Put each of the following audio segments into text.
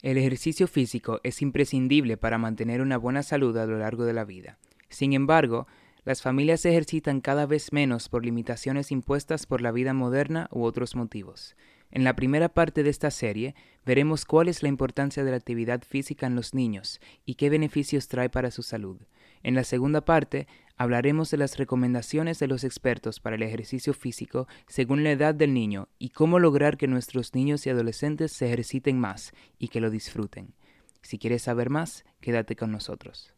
El ejercicio físico es imprescindible para mantener una buena salud a lo largo de la vida. Sin embargo, las familias ejercitan cada vez menos por limitaciones impuestas por la vida moderna u otros motivos. En la primera parte de esta serie veremos cuál es la importancia de la actividad física en los niños y qué beneficios trae para su salud. En la segunda parte hablaremos de las recomendaciones de los expertos para el ejercicio físico según la edad del niño y cómo lograr que nuestros niños y adolescentes se ejerciten más y que lo disfruten. Si quieres saber más, quédate con nosotros.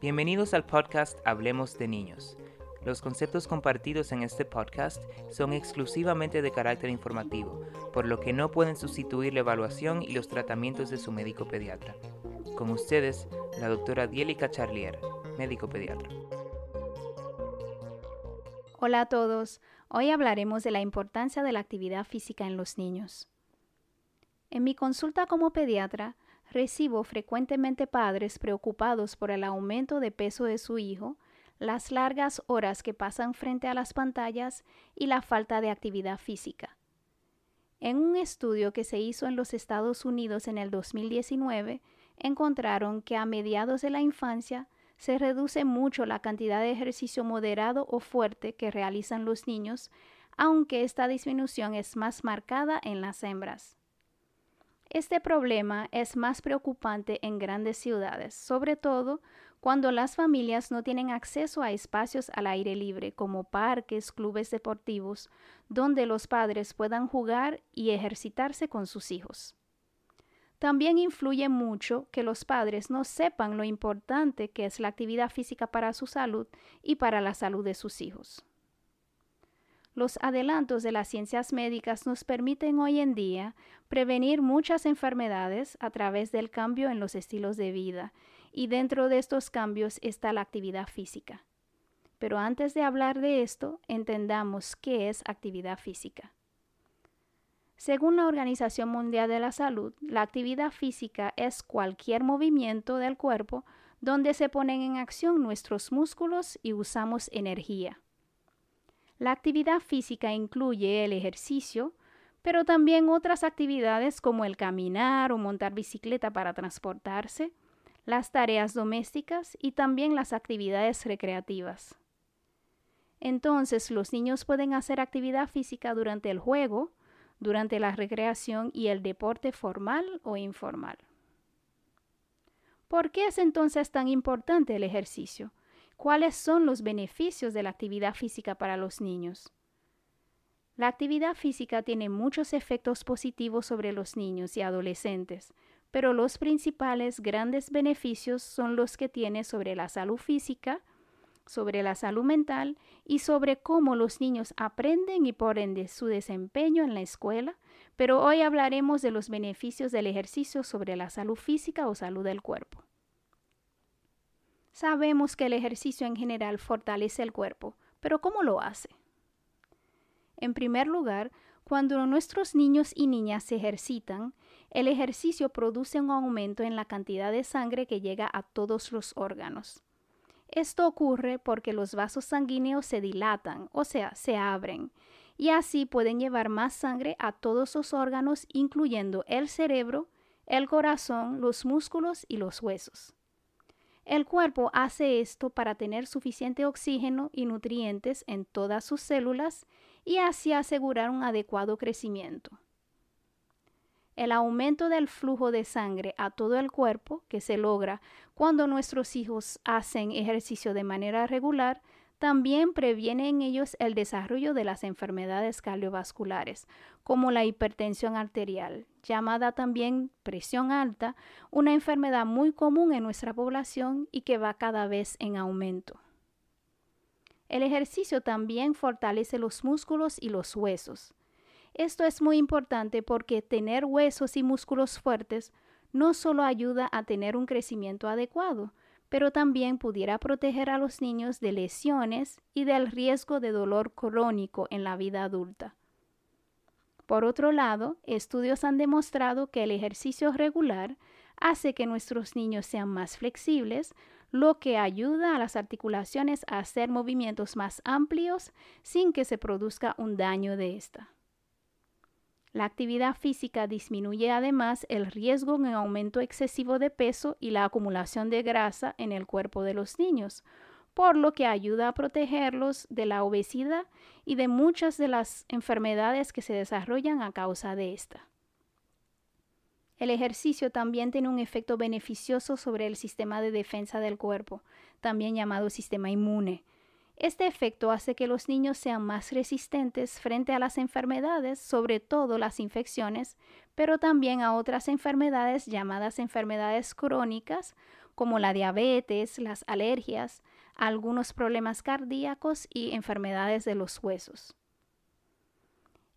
Bienvenidos al podcast Hablemos de Niños. Los conceptos compartidos en este podcast son exclusivamente de carácter informativo, por lo que no pueden sustituir la evaluación y los tratamientos de su médico pediatra. Con ustedes, la doctora Dielica Charlier, médico pediatra. Hola a todos. Hoy hablaremos de la importancia de la actividad física en los niños. En mi consulta como pediatra, recibo frecuentemente padres preocupados por el aumento de peso de su hijo, las largas horas que pasan frente a las pantallas y la falta de actividad física. En un estudio que se hizo en los Estados Unidos en el 2019, encontraron que a mediados de la infancia se reduce mucho la cantidad de ejercicio moderado o fuerte que realizan los niños, aunque esta disminución es más marcada en las hembras. Este problema es más preocupante en grandes ciudades, sobre todo cuando las familias no tienen acceso a espacios al aire libre como parques, clubes deportivos, donde los padres puedan jugar y ejercitarse con sus hijos. También influye mucho que los padres no sepan lo importante que es la actividad física para su salud y para la salud de sus hijos. Los adelantos de las ciencias médicas nos permiten hoy en día prevenir muchas enfermedades a través del cambio en los estilos de vida, y dentro de estos cambios está la actividad física. Pero antes de hablar de esto, entendamos qué es actividad física. Según la Organización Mundial de la Salud, la actividad física es cualquier movimiento del cuerpo donde se ponen en acción nuestros músculos y usamos energía. La actividad física incluye el ejercicio, pero también otras actividades como el caminar o montar bicicleta para transportarse, las tareas domésticas y también las actividades recreativas. Entonces los niños pueden hacer actividad física durante el juego, durante la recreación y el deporte formal o informal. ¿Por qué es entonces tan importante el ejercicio? ¿Cuáles son los beneficios de la actividad física para los niños? La actividad física tiene muchos efectos positivos sobre los niños y adolescentes, pero los principales grandes beneficios son los que tiene sobre la salud física, sobre la salud mental y sobre cómo los niños aprenden y por ende su desempeño en la escuela, pero hoy hablaremos de los beneficios del ejercicio sobre la salud física o salud del cuerpo. Sabemos que el ejercicio en general fortalece el cuerpo, pero ¿cómo lo hace? En primer lugar, cuando nuestros niños y niñas se ejercitan, el ejercicio produce un aumento en la cantidad de sangre que llega a todos los órganos. Esto ocurre porque los vasos sanguíneos se dilatan, o sea, se abren, y así pueden llevar más sangre a todos los órganos, incluyendo el cerebro, el corazón, los músculos y los huesos. El cuerpo hace esto para tener suficiente oxígeno y nutrientes en todas sus células y así asegurar un adecuado crecimiento. El aumento del flujo de sangre a todo el cuerpo que se logra cuando nuestros hijos hacen ejercicio de manera regular también previene en ellos el desarrollo de las enfermedades cardiovasculares, como la hipertensión arterial, llamada también presión alta, una enfermedad muy común en nuestra población y que va cada vez en aumento. El ejercicio también fortalece los músculos y los huesos. Esto es muy importante porque tener huesos y músculos fuertes no solo ayuda a tener un crecimiento adecuado, pero también pudiera proteger a los niños de lesiones y del riesgo de dolor crónico en la vida adulta. Por otro lado, estudios han demostrado que el ejercicio regular hace que nuestros niños sean más flexibles, lo que ayuda a las articulaciones a hacer movimientos más amplios sin que se produzca un daño de esta. La actividad física disminuye además el riesgo en aumento excesivo de peso y la acumulación de grasa en el cuerpo de los niños, por lo que ayuda a protegerlos de la obesidad y de muchas de las enfermedades que se desarrollan a causa de esta. El ejercicio también tiene un efecto beneficioso sobre el sistema de defensa del cuerpo, también llamado sistema inmune. Este efecto hace que los niños sean más resistentes frente a las enfermedades, sobre todo las infecciones, pero también a otras enfermedades llamadas enfermedades crónicas, como la diabetes, las alergias, algunos problemas cardíacos y enfermedades de los huesos.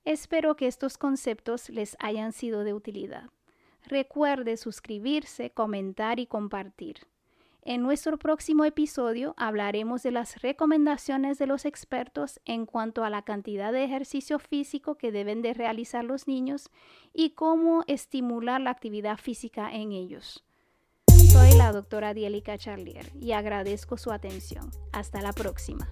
Espero que estos conceptos les hayan sido de utilidad. Recuerde suscribirse, comentar y compartir. En nuestro próximo episodio hablaremos de las recomendaciones de los expertos en cuanto a la cantidad de ejercicio físico que deben de realizar los niños y cómo estimular la actividad física en ellos. Soy la doctora Dielica Charlier y agradezco su atención. Hasta la próxima.